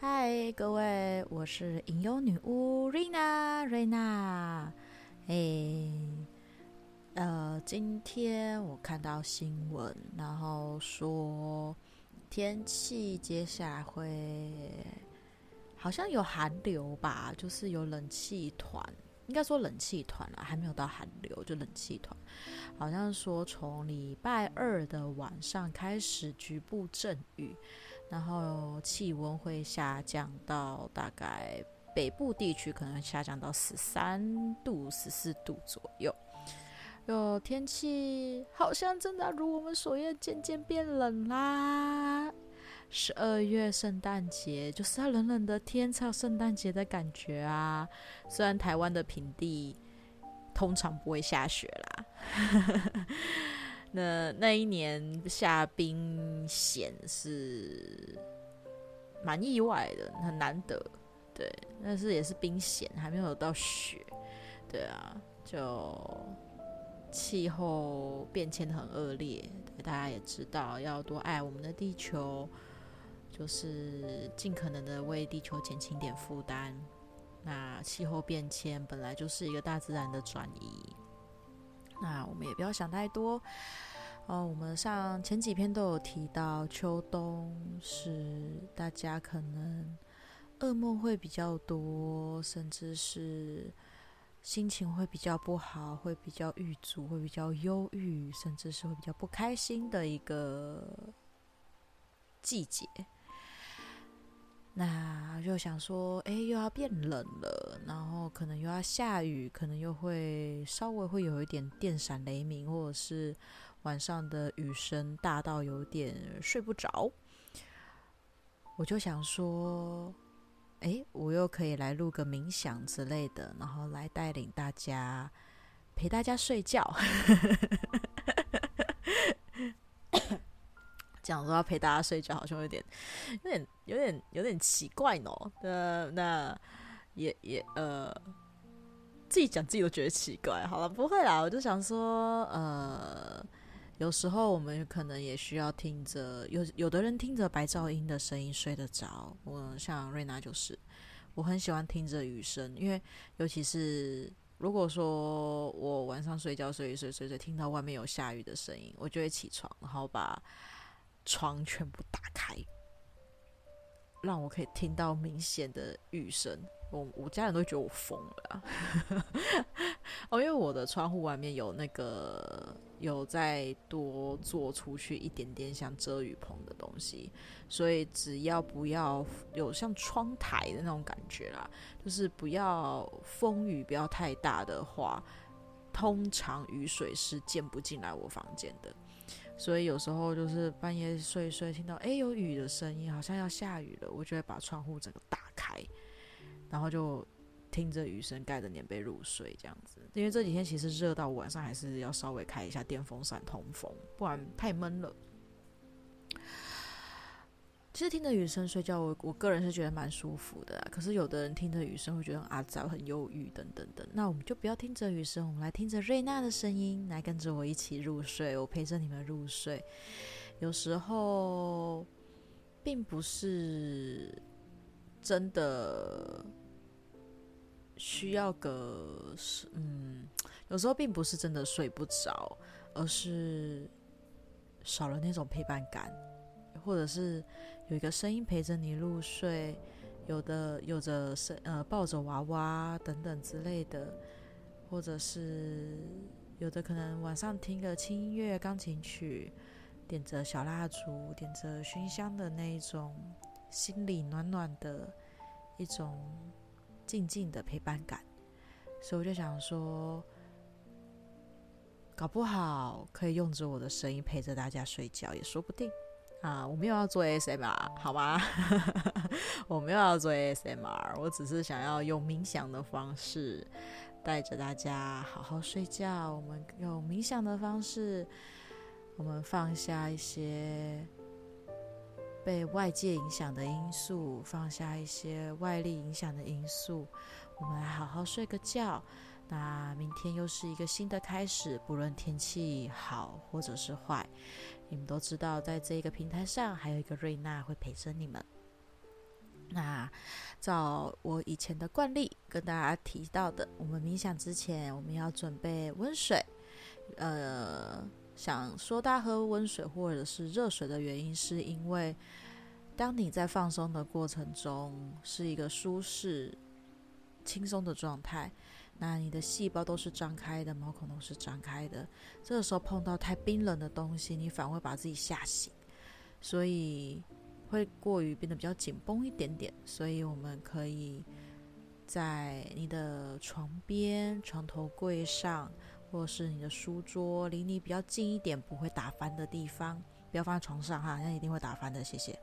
嗨，各位，我是吟游女巫瑞娜，瑞娜。哎，呃，今天我看到新闻，然后说天气接下来会好像有寒流吧，就是有冷气团。应该说冷气团了，还没有到寒流，就冷气团。好像说从礼拜二的晚上开始局部阵雨，然后气温会下降到大概北部地区可能下降到十三度、十四度左右。有天气好像真的如我们所愿，渐渐变冷啦。十二月圣诞节就是要冷冷的天才有圣诞节的感觉啊！虽然台湾的平地通常不会下雪啦，那那一年下冰险是蛮意外的，很难得。对，但是也是冰险，还没有到雪。对啊，就气候变迁很恶劣，大家也知道要多爱我们的地球。就是尽可能的为地球减轻点负担。那气候变迁本来就是一个大自然的转移，那我们也不要想太多。哦，我们上前几篇都有提到，秋冬是大家可能噩梦会比较多，甚至是心情会比较不好，会比较郁卒，会比较忧郁，甚至是会比较不开心的一个季节。那就想说，哎，又要变冷了，然后可能又要下雨，可能又会稍微会有一点电闪雷鸣，或者是晚上的雨声大到有点睡不着。我就想说，哎，我又可以来录个冥想之类的，然后来带领大家，陪大家睡觉。讲说要陪大家睡觉，好像有点、有点、有点、有点奇怪呢。那那也也呃，自己讲自己都觉得奇怪。好了，不会啦，我就想说，呃，有时候我们可能也需要听着，有有的人听着白噪音的声音睡得着。我像瑞娜就是，我很喜欢听着雨声，因为尤其是如果说我晚上睡觉睡一睡睡睡，听到外面有下雨的声音，我就会起床，然后把。窗全部打开，让我可以听到明显的雨声。我我家人都觉得我疯了 哦，因为我的窗户外面有那个有再多做出去一点点像遮雨棚的东西，所以只要不要有像窗台的那种感觉啦，就是不要风雨不要太大的话，通常雨水是进不进来我房间的。所以有时候就是半夜睡一睡，听到哎有雨的声音，好像要下雨了，我就会把窗户整个打开，然后就听着雨声，盖着棉被入睡这样子。因为这几天其实热到晚上还是要稍微开一下电风扇通风，不然太闷了。其实听着雨声睡觉，我我个人是觉得蛮舒服的。可是有的人听着雨声会觉得很阿杂、很忧郁等等等。那我们就不要听着雨声，我们来听着瑞娜的声音，来跟着我一起入睡。我陪着你们入睡。有时候并不是真的需要个嗯，有时候并不是真的睡不着，而是少了那种陪伴感，或者是。有一个声音陪着你入睡，有的有着声呃抱着娃娃等等之类的，或者是有的可能晚上听个轻音乐钢琴曲，点着小蜡烛，点着熏香的那一种，心里暖暖的一种静静的陪伴感。所以我就想说，搞不好可以用着我的声音陪着大家睡觉，也说不定。啊，我没有要做 ASMR，好吗？我没有要做 ASMR，我只是想要用冥想的方式带着大家好好睡觉。我们用冥想的方式，我们放下一些被外界影响的因素，放下一些外力影响的因素，我们来好好睡个觉。那明天又是一个新的开始，不论天气好或者是坏。你们都知道，在这个平台上还有一个瑞娜会陪着你们。那照我以前的惯例跟大家提到的，我们冥想之前我们要准备温水。呃，想说大家喝温水或者是热水的原因，是因为当你在放松的过程中是一个舒适、轻松的状态，那你的细胞都是张开的，毛孔都是张开的。这个时候碰到太冰冷的东西，你反而会把自己吓醒，所以。会过于变得比较紧绷一点点，所以我们可以在你的床边、床头柜上，或者是你的书桌离你比较近一点，不会打翻的地方，不要放在床上哈，那一定会打翻的。谢谢。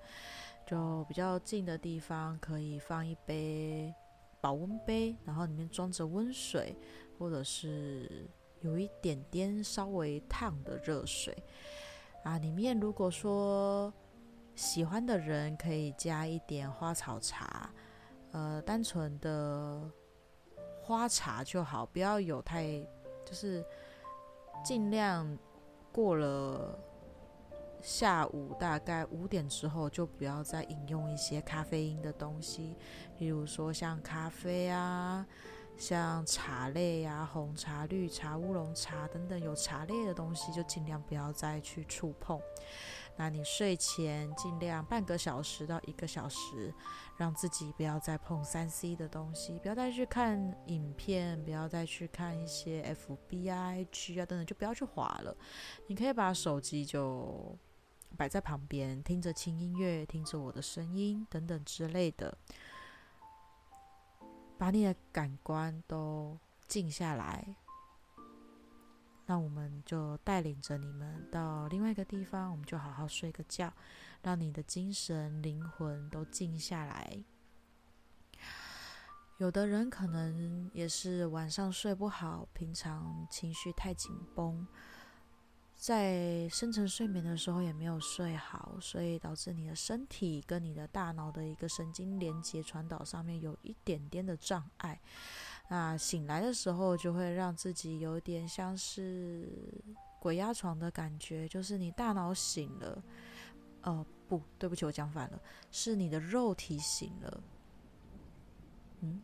就比较近的地方，可以放一杯保温杯，然后里面装着温水，或者是有一点点稍微烫的热水啊。里面如果说喜欢的人可以加一点花草茶，呃，单纯的花茶就好，不要有太，就是尽量过了下午大概五点之后，就不要再饮用一些咖啡因的东西，例如说像咖啡啊，像茶类呀、啊，红茶、绿茶、乌龙茶等等有茶类的东西，就尽量不要再去触碰。那你睡前尽量半个小时到一个小时，让自己不要再碰三 C 的东西，不要再去看影片，不要再去看一些 F B I G 啊等等，就不要去滑了。你可以把手机就摆在旁边，听着轻音乐，听着我的声音等等之类的，把你的感官都静下来。那我们就带领着你们到另外一个地方，我们就好好睡个觉，让你的精神、灵魂都静下来。有的人可能也是晚上睡不好，平常情绪太紧绷，在深层睡眠的时候也没有睡好，所以导致你的身体跟你的大脑的一个神经连接传导上面有一点点的障碍。那醒来的时候，就会让自己有点像是鬼压床的感觉，就是你大脑醒了，哦，不对不起，我讲反了，是你的肉体醒了。嗯，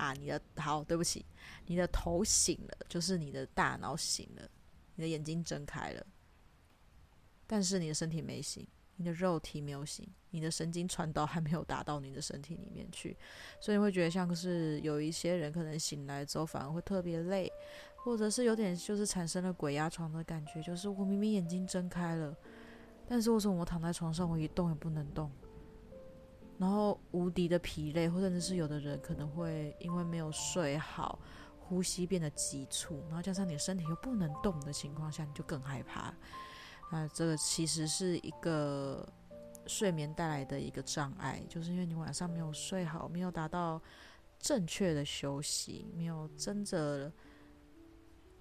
啊，你的好，对不起，你的头醒了，就是你的大脑醒了，你的眼睛睁开了，但是你的身体没醒。你的肉体没有醒，你的神经传导还没有达到你的身体里面去，所以你会觉得像是有一些人可能醒来之后反而会特别累，或者是有点就是产生了鬼压床的感觉，就是我明明眼睛睁开了，但是为什么我躺在床上我一动也不能动，然后无敌的疲累，或者是有的人可能会因为没有睡好，呼吸变得急促，然后加上你的身体又不能动的情况下，你就更害怕。那这个其实是一个睡眠带来的一个障碍，就是因为你晚上没有睡好，没有达到正确的休息，没有真的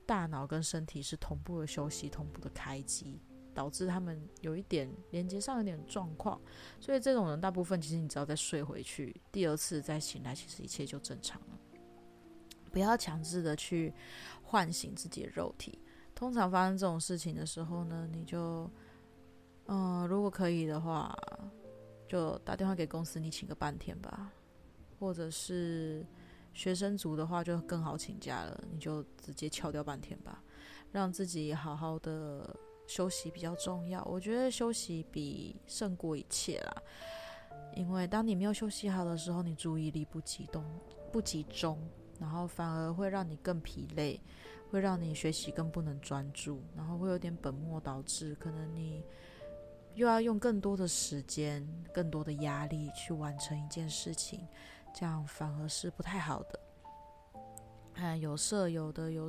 大脑跟身体是同步的休息、同步的开机，导致他们有一点连接上有点状况。所以这种人大部分其实你只要再睡回去，第二次再醒来，其实一切就正常了。不要强制的去唤醒自己的肉体。通常发生这种事情的时候呢，你就，嗯，如果可以的话，就打电话给公司，你请个半天吧，或者是学生族的话就更好请假了，你就直接翘掉半天吧，让自己好好的休息比较重要。我觉得休息比胜过一切啦，因为当你没有休息好的时候，你注意力不集中，不集中，然后反而会让你更疲累。会让你学习更不能专注，然后会有点本末倒置，可能你又要用更多的时间、更多的压力去完成一件事情，这样反而是不太好的。啊，有舍友的，有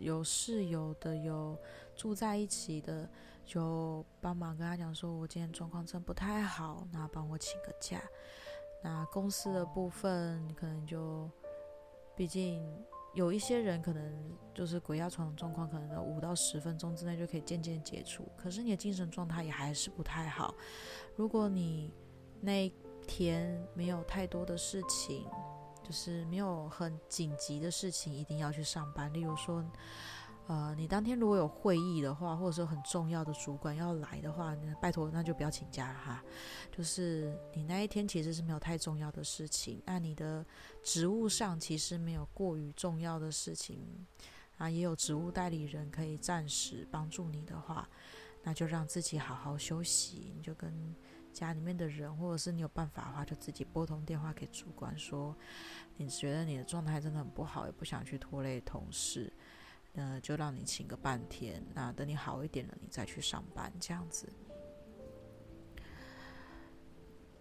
有室友的，有住在一起的，就帮忙跟他讲说，我今天状况真不太好，那帮我请个假。那公司的部分，可能就毕竟。有一些人可能就是鬼压床状况，可能五到十分钟之内就可以渐渐解除。可是你的精神状态也还是不太好。如果你那天没有太多的事情，就是没有很紧急的事情，一定要去上班。例如说，呃，你当天如果有会议的话，或者说很重要的主管要来的话，拜托那就不要请假了哈。就是你那一天其实是没有太重要的事情，那你的职务上其实没有过于重要的事情啊，也有职务代理人可以暂时帮助你的话，那就让自己好好休息。你就跟家里面的人，或者是你有办法的话，就自己拨通电话给主管说，你觉得你的状态真的很不好，也不想去拖累同事。呃，就让你请个半天，那等你好一点了，你再去上班这样子。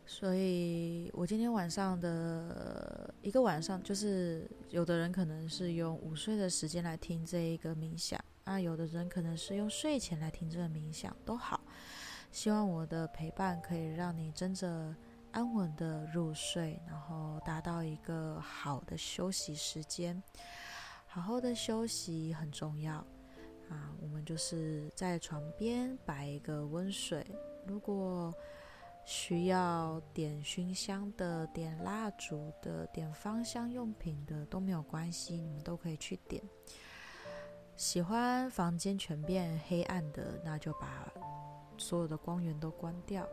所以我今天晚上的一个晚上，就是有的人可能是用午睡的时间来听这一个冥想，啊，有的人可能是用睡前来听这个冥想，都好。希望我的陪伴可以让你真正安稳的入睡，然后达到一个好的休息时间。好好的休息很重要啊！我们就是在床边摆一个温水，如果需要点熏香的、点蜡烛的、点芳香用品的都没有关系，你们都可以去点。喜欢房间全变黑暗的，那就把所有的光源都关掉。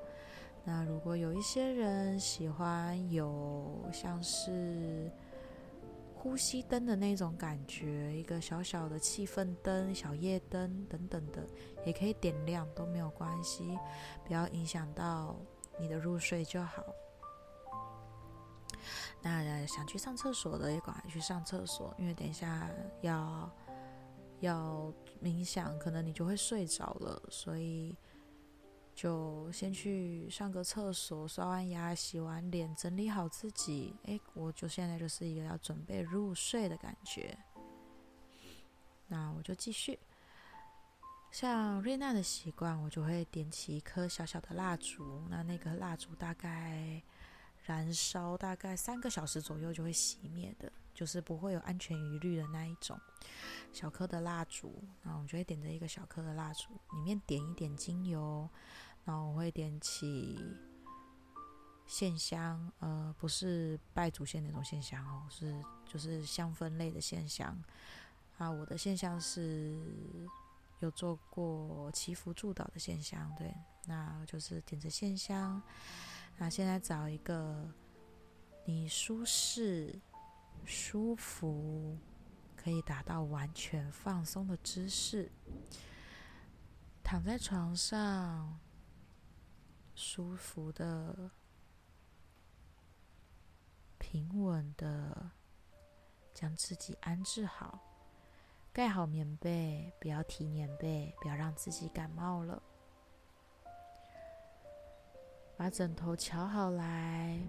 那如果有一些人喜欢有像是……呼吸灯的那种感觉，一个小小的气氛灯、小夜灯等等的，也可以点亮，都没有关系，不要影响到你的入睡就好。那想去上厕所的也赶快去上厕所，因为等一下要要冥想，可能你就会睡着了，所以。就先去上个厕所，刷完牙、洗完脸，整理好自己。诶，我就现在就是一个要准备入睡的感觉。那我就继续。像瑞娜的习惯，我就会点起一颗小小的蜡烛。那那个蜡烛大概燃烧大概三个小时左右就会熄灭的，就是不会有安全疑虑的那一种小颗的蜡烛。那我就会点着一个小颗的蜡烛，里面点一点精油。然后我会点起线香，呃，不是拜祖先那种线香哦，是就是香氛类的线香。啊，我的线香是有做过祈福祝祷的线香，对，那就是点着线香。那现在找一个你舒适、舒服，可以达到完全放松的姿势，躺在床上。舒服的、平稳的，将自己安置好，盖好棉被，不要提棉被，不要让自己感冒了。把枕头瞧好来，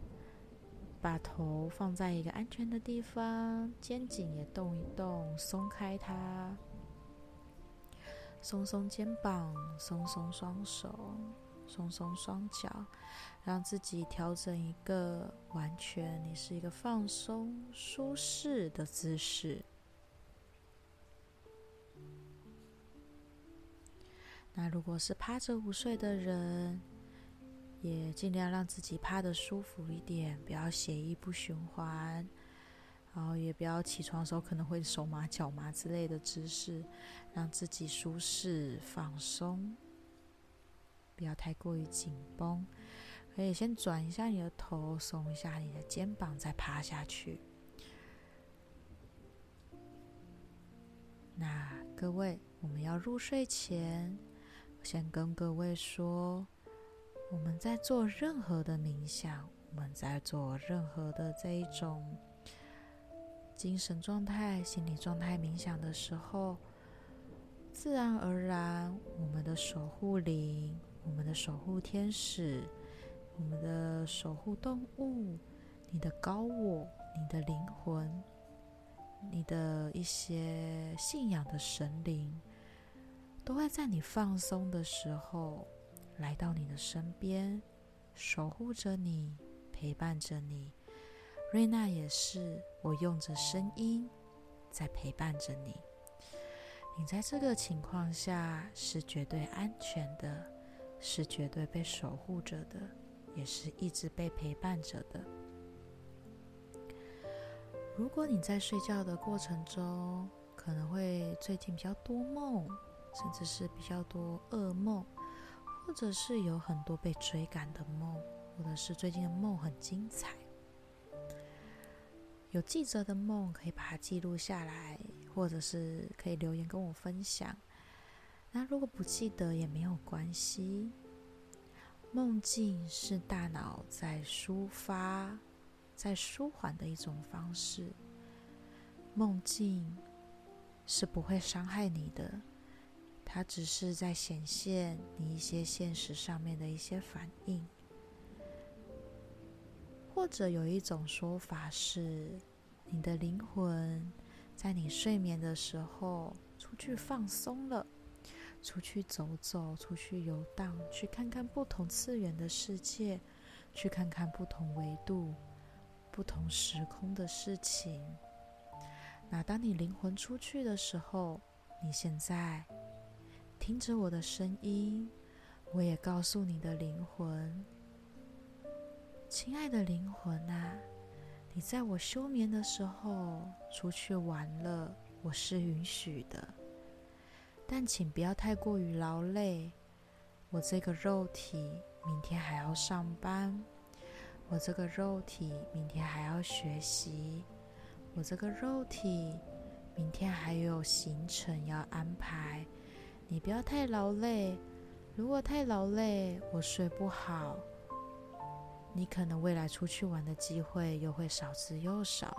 把头放在一个安全的地方，肩颈也动一动，松开它，松松肩膀，松松双手。松松双脚，让自己调整一个完全你是一个放松、舒适的姿势。那如果是趴着午睡的人，也尽量让自己趴得舒服一点，不要血液不循环，然后也不要起床的时候可能会手麻脚麻之类的姿势，让自己舒适放松。不要太过于紧绷，可以先转一下你的头，松一下你的肩膀，再趴下去。那各位，我们要入睡前，我先跟各位说，我们在做任何的冥想，我们在做任何的这一种精神状态、心理状态冥想的时候，自然而然，我们的守护灵。我们的守护天使，我们的守护动物，你的高我，你的灵魂，你的一些信仰的神灵，都会在你放松的时候来到你的身边，守护着你，陪伴着你。瑞娜也是，我用着声音在陪伴着你。你在这个情况下是绝对安全的。是绝对被守护着的，也是一直被陪伴着的。如果你在睡觉的过程中，可能会最近比较多梦，甚至是比较多噩梦，或者是有很多被追赶的梦，或者是最近的梦很精彩。有记者的梦可以把它记录下来，或者是可以留言跟我分享。那如果不记得也没有关系。梦境是大脑在抒发、在舒缓的一种方式。梦境是不会伤害你的，它只是在显现你一些现实上面的一些反应。或者有一种说法是，你的灵魂在你睡眠的时候出去放松了。出去走走，出去游荡，去看看不同次元的世界，去看看不同维度、不同时空的事情。那当你灵魂出去的时候，你现在听着我的声音，我也告诉你的灵魂：亲爱的灵魂啊，你在我休眠的时候出去玩了，我是允许的。但请不要太过于劳累，我这个肉体明天还要上班，我这个肉体明天还要学习，我这个肉体明天还有行程要安排。你不要太劳累，如果太劳累，我睡不好，你可能未来出去玩的机会又会少之又少。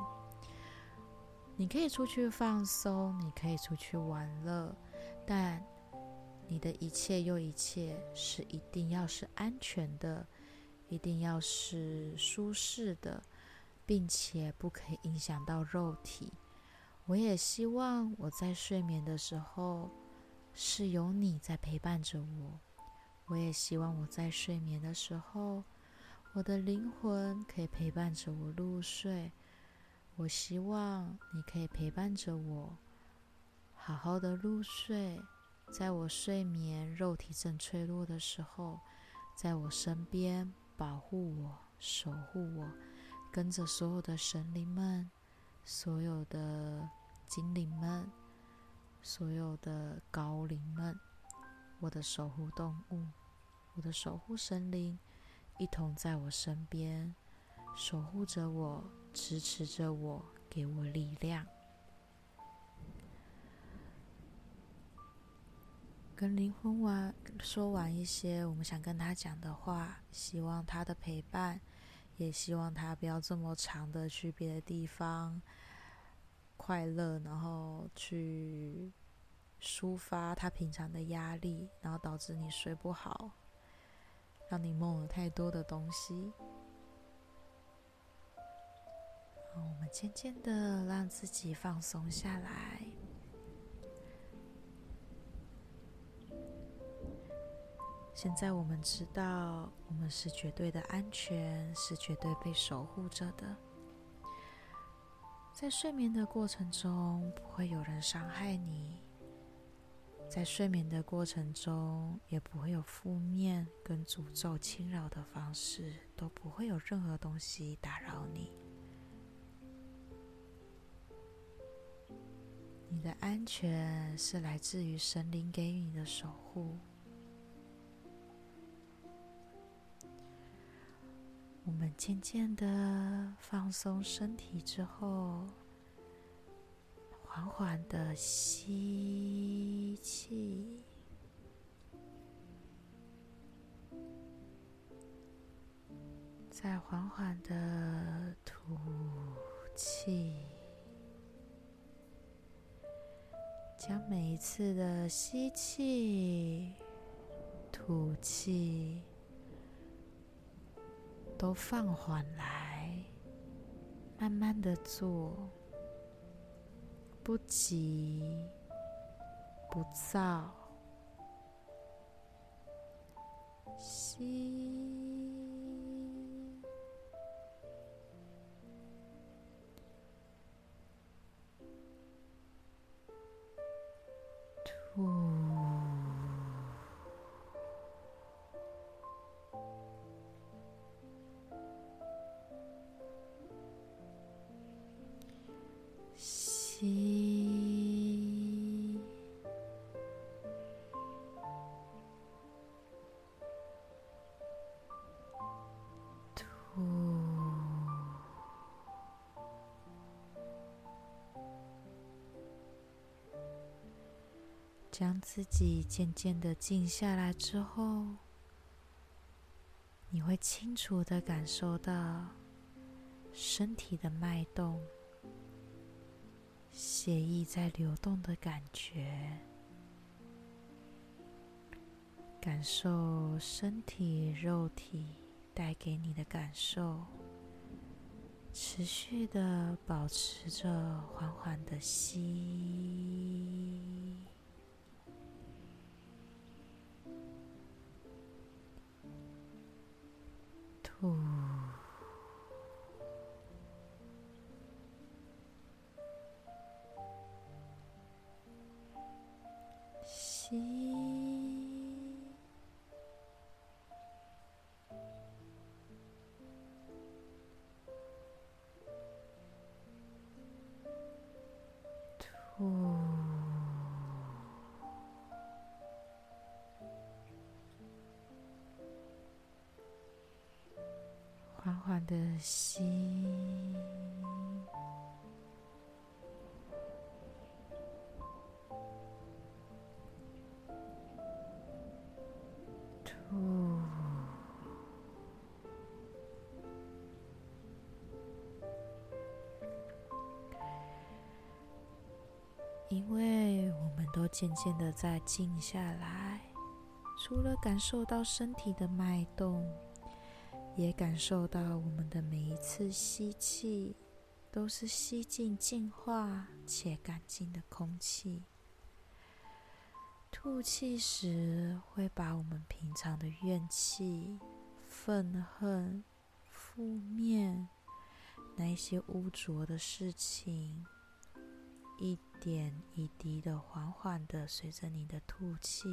你可以出去放松，你可以出去玩乐。但你的一切又一切是一定要是安全的，一定要是舒适的，并且不可以影响到肉体。我也希望我在睡眠的时候是有你在陪伴着我。我也希望我在睡眠的时候，我的灵魂可以陪伴着我入睡。我希望你可以陪伴着我。好好的入睡，在我睡眠、肉体正脆弱的时候，在我身边保护我、守护我，跟着所有的神灵们、所有的精灵们、所有的高灵们，我的守护动物、我的守护神灵，一同在我身边守护着我、支持着我、给我力量。跟灵魂完说完一些我们想跟他讲的话，希望他的陪伴，也希望他不要这么长的去别的地方快乐，然后去抒发他平常的压力，然后导致你睡不好，让你梦了太多的东西。我们渐渐的让自己放松下来。现在我们知道，我们是绝对的安全，是绝对被守护着的。在睡眠的过程中，不会有人伤害你；在睡眠的过程中，也不会有负面跟诅咒侵扰的方式，都不会有任何东西打扰你。你的安全是来自于神灵给予你的守护。我们渐渐的放松身体之后，缓缓的吸气，再缓缓的吐气，将每一次的吸气、吐气。都放缓来，慢慢的做，不急不躁，吸，吐。将自己渐渐的静下来之后，你会清楚的感受到身体的脉动、血液在流动的感觉，感受身体、肉体带给你的感受，持续的保持着缓缓的吸。的吸，吐。因为我们都渐渐的在静下来，除了感受到身体的脉动。也感受到我们的每一次吸气，都是吸进净化且干净的空气；吐气时，会把我们平常的怨气、愤恨、负面那一些污浊的事情，一点一滴的、缓缓的随着你的吐气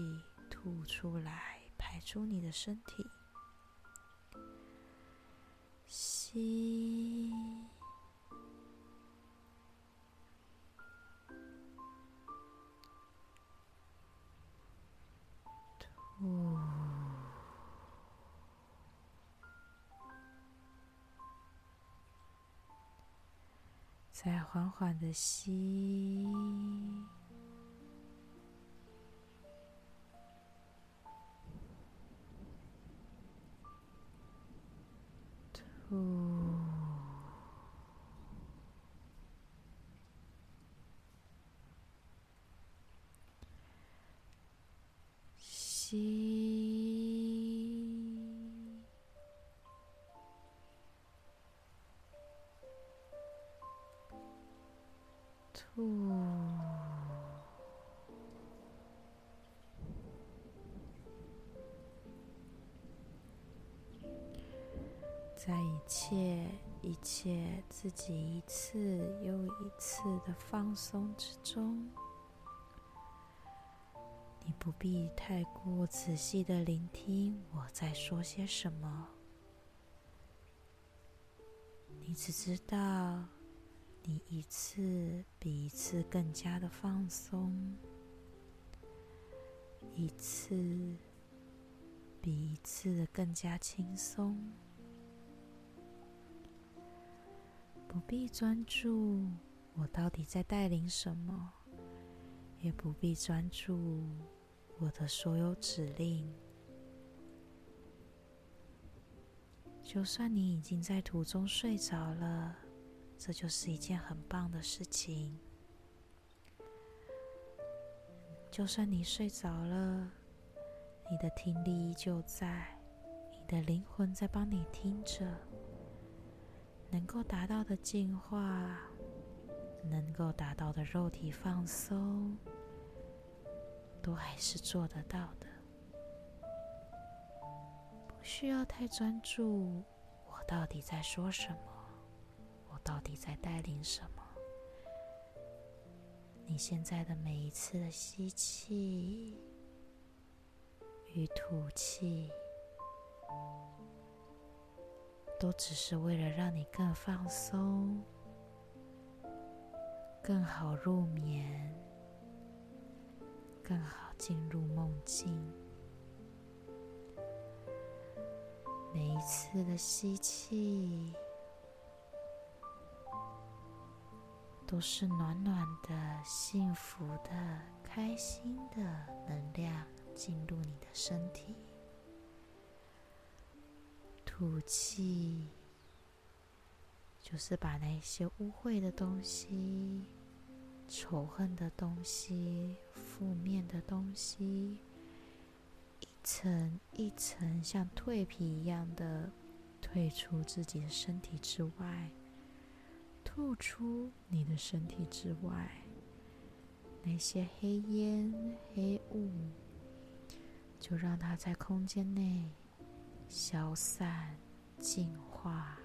吐出来，排出你的身体。吸，吐，再缓缓的。吸，吐。在一切一切自己一次又一次的放松之中，你不必太过仔细的聆听我在说些什么，你只知道你一次比一次更加的放松，一次比一次更加轻松。不必专注我到底在带领什么，也不必专注我的所有指令。就算你已经在途中睡着了，这就是一件很棒的事情。就算你睡着了，你的听力依旧在，你的灵魂在帮你听着。能够达到的净化，能够达到的肉体放松，都还是做得到的。不需要太专注，我到底在说什么？我到底在带领什么？你现在的每一次的吸气与吐气。都只是为了让你更放松，更好入眠，更好进入梦境。每一次的吸气，都是暖暖的、幸福的、开心的能量进入你的身体。吐气，就是把那些污秽的东西、仇恨的东西、负面的东西。一层一层像蜕皮一样的退出自己的身体之外，吐出你的身体之外，那些黑烟黑雾，就让它在空间内消散净化。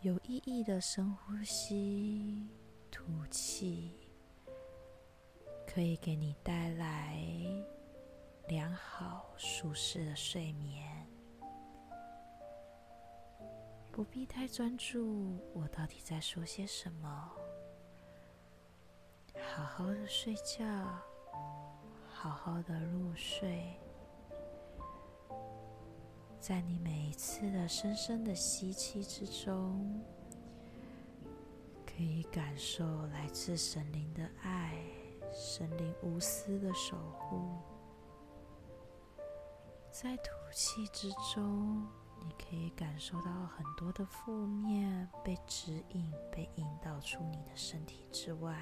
有意义的深呼吸、吐气，可以给你带来良好、舒适的睡眠。不必太专注，我到底在说些什么？好好的睡觉，好好的入睡。在你每一次的深深的吸气之中，可以感受来自神灵的爱，神灵无私的守护。在吐气之中，你可以感受到很多的负面被指引、被引导出你的身体之外。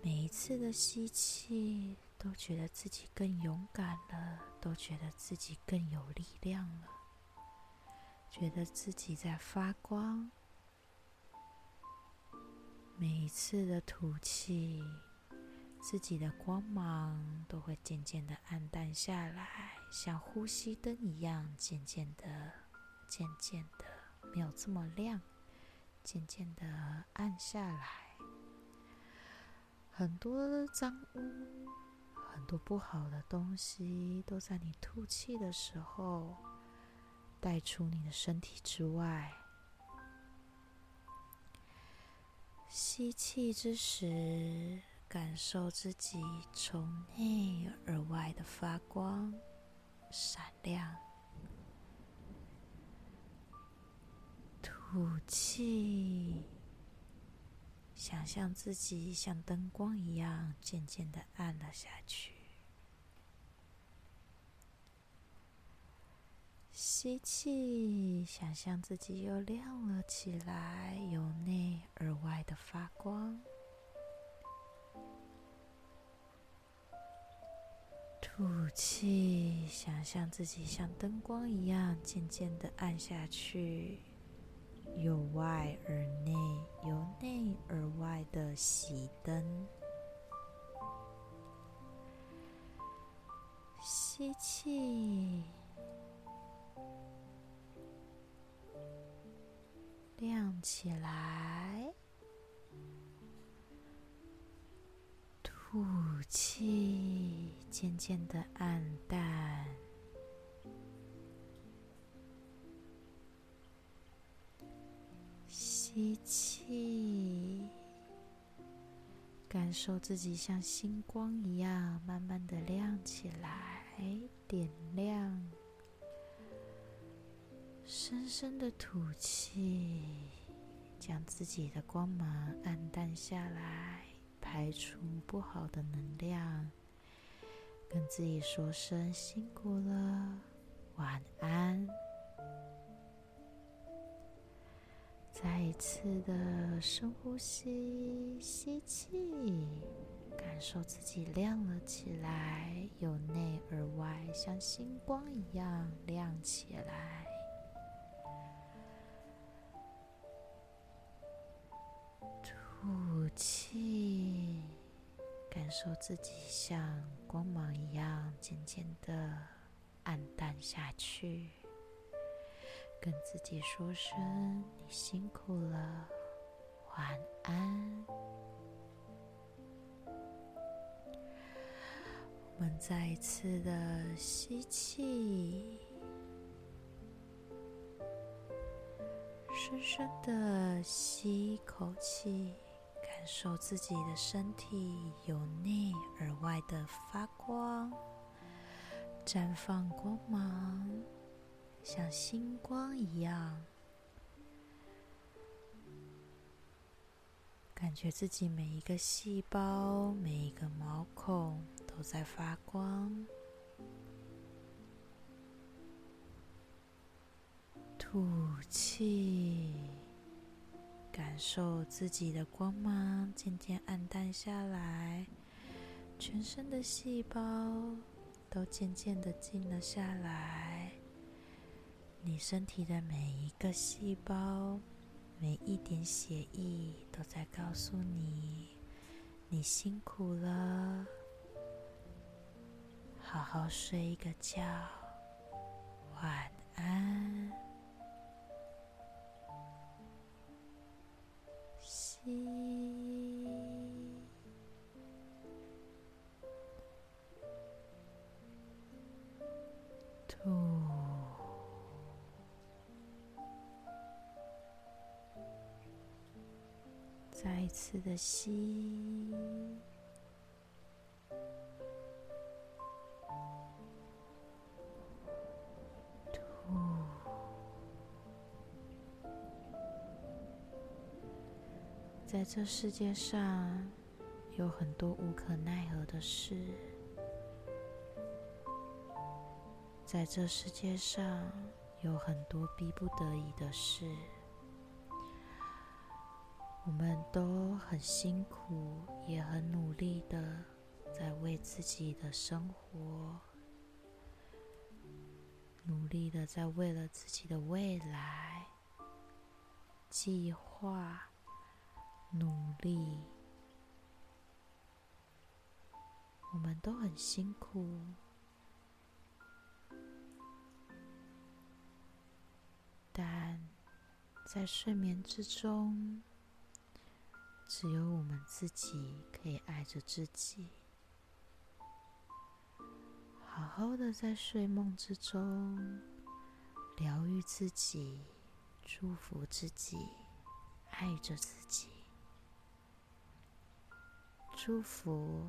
每一次的吸气，都觉得自己更勇敢了，都觉得自己更有力量了，觉得自己在发光。每一次的吐气，自己的光芒都会渐渐的暗淡下来，像呼吸灯一样，渐渐的、渐渐的没有这么亮，渐渐的暗下来。很多脏污。很多不好的东西都在你吐气的时候带出你的身体之外。吸气之时，感受自己从内而外的发光、闪亮。吐气。想象自己像灯光一样渐渐的暗了下去。吸气，想象自己又亮了起来，由内而外的发光。吐气，想象自己像灯光一样渐渐的暗下去。由外而内，由内而外的熄灯。吸气，亮起来；吐气，渐渐的暗淡。吸气，感受自己像星光一样慢慢的亮起来，点亮。深深的吐气，将自己的光芒暗淡下来，排除不好的能量，跟自己说声辛苦了，晚安。再一次的深呼吸，吸气，感受自己亮了起来，由内而外像星光一样亮起来。吐气，感受自己像光芒一样渐渐的暗淡下去。跟自己说声“你辛苦了，晚安”。我们再一次的吸气，深深的吸一口气，受自己的身体由内而外的发光，绽放光芒，像星光一样。感觉自己每一个细胞、每一个毛孔都在发光。吐气，感受自己的光芒渐渐暗淡下来，全身的细胞都渐渐的静了下来。你身体的每一个细胞。每一点血液都在告诉你，你辛苦了，好好睡一个觉，晚安。吸吐。再一次的吸，在这世界上，有很多无可奈何的事；在这世界上，有很多逼不得已的事。我们都很辛苦，也很努力的在为自己的生活努力的，在为了自己的未来计划努力。我们都很辛苦，但在睡眠之中。只有我们自己可以爱着自己，好好的在睡梦之中疗愈自己，祝福自己，爱着自己，祝福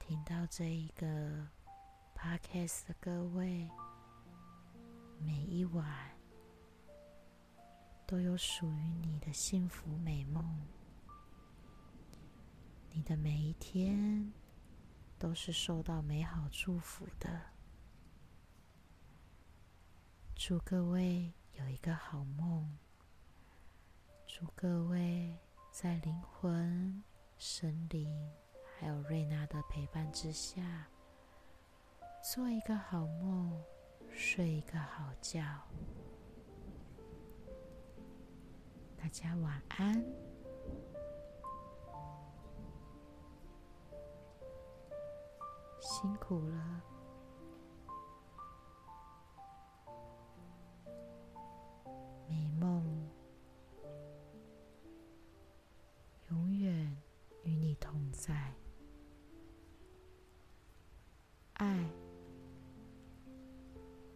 听到这一个 podcast 的各位，每一晚。都有属于你的幸福美梦，你的每一天都是受到美好祝福的。祝各位有一个好梦，祝各位在灵魂、神灵还有瑞娜的陪伴之下，做一个好梦，睡一个好觉。大家晚安，辛苦了。在，爱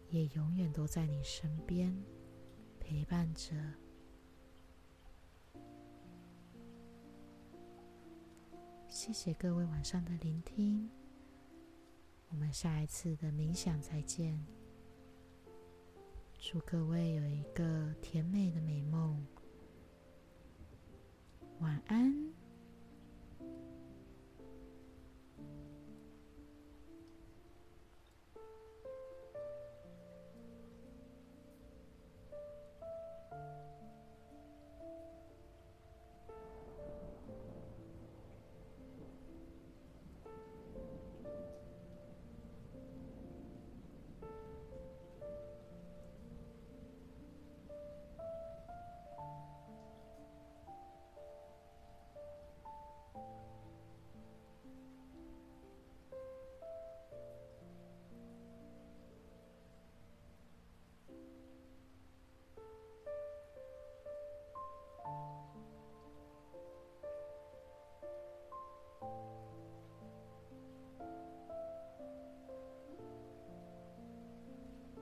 也永远都在你身边陪伴着。谢谢各位晚上的聆听，我们下一次的冥想再见。祝各位有一个甜美的美梦，晚安。